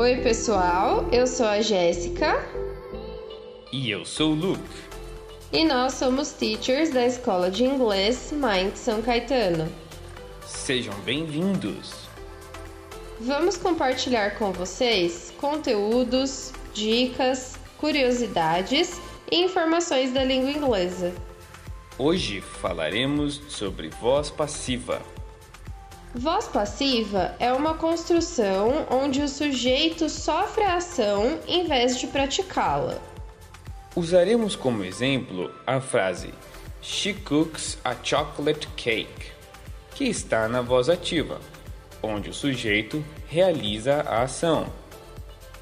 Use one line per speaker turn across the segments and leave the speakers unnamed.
Oi, pessoal, eu sou a Jéssica.
E eu sou o Luke.
E nós somos teachers da Escola de Inglês Mind São Caetano.
Sejam bem-vindos.
Vamos compartilhar com vocês conteúdos, dicas, curiosidades e informações da língua inglesa.
Hoje falaremos sobre voz passiva.
Voz passiva é uma construção onde o sujeito sofre a ação em vez de praticá-la.
Usaremos como exemplo a frase She cooks a chocolate cake, que está na voz ativa, onde o sujeito realiza a ação.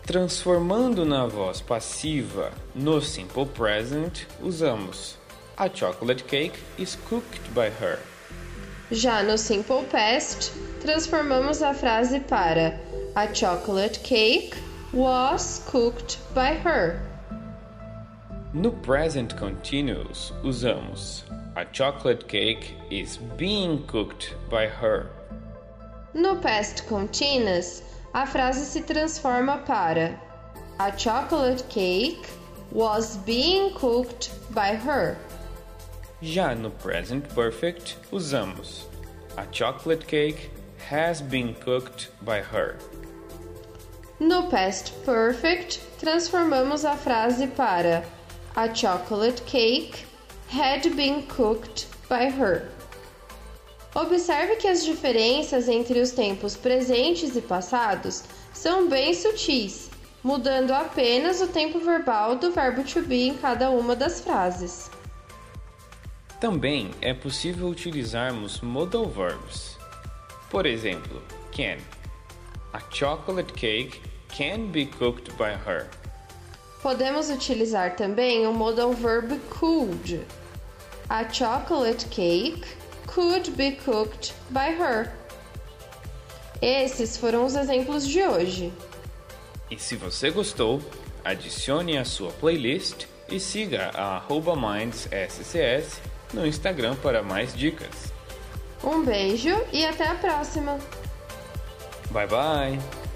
Transformando na voz passiva no simple present, usamos A chocolate cake is cooked by her.
Já no Simple Past, transformamos a frase para A chocolate cake was cooked by her.
No present continuous, usamos A chocolate cake is being cooked by her.
No past continuous, a frase se transforma para A chocolate cake was being cooked by her.
Já no present perfect, usamos A chocolate cake has been cooked by her.
No past perfect, transformamos a frase para A chocolate cake had been cooked by her. Observe que as diferenças entre os tempos presentes e passados são bem sutis, mudando apenas o tempo verbal do verbo to be em cada uma das frases.
Também é possível utilizarmos modal verbs. Por exemplo, can. A chocolate cake can be cooked by her.
Podemos utilizar também o modal verb could. A chocolate cake could be cooked by her. Esses foram os exemplos de hoje.
E se você gostou, adicione a sua playlist e siga a MindsSCS no Instagram para mais dicas.
Um beijo e até a próxima!
Bye bye!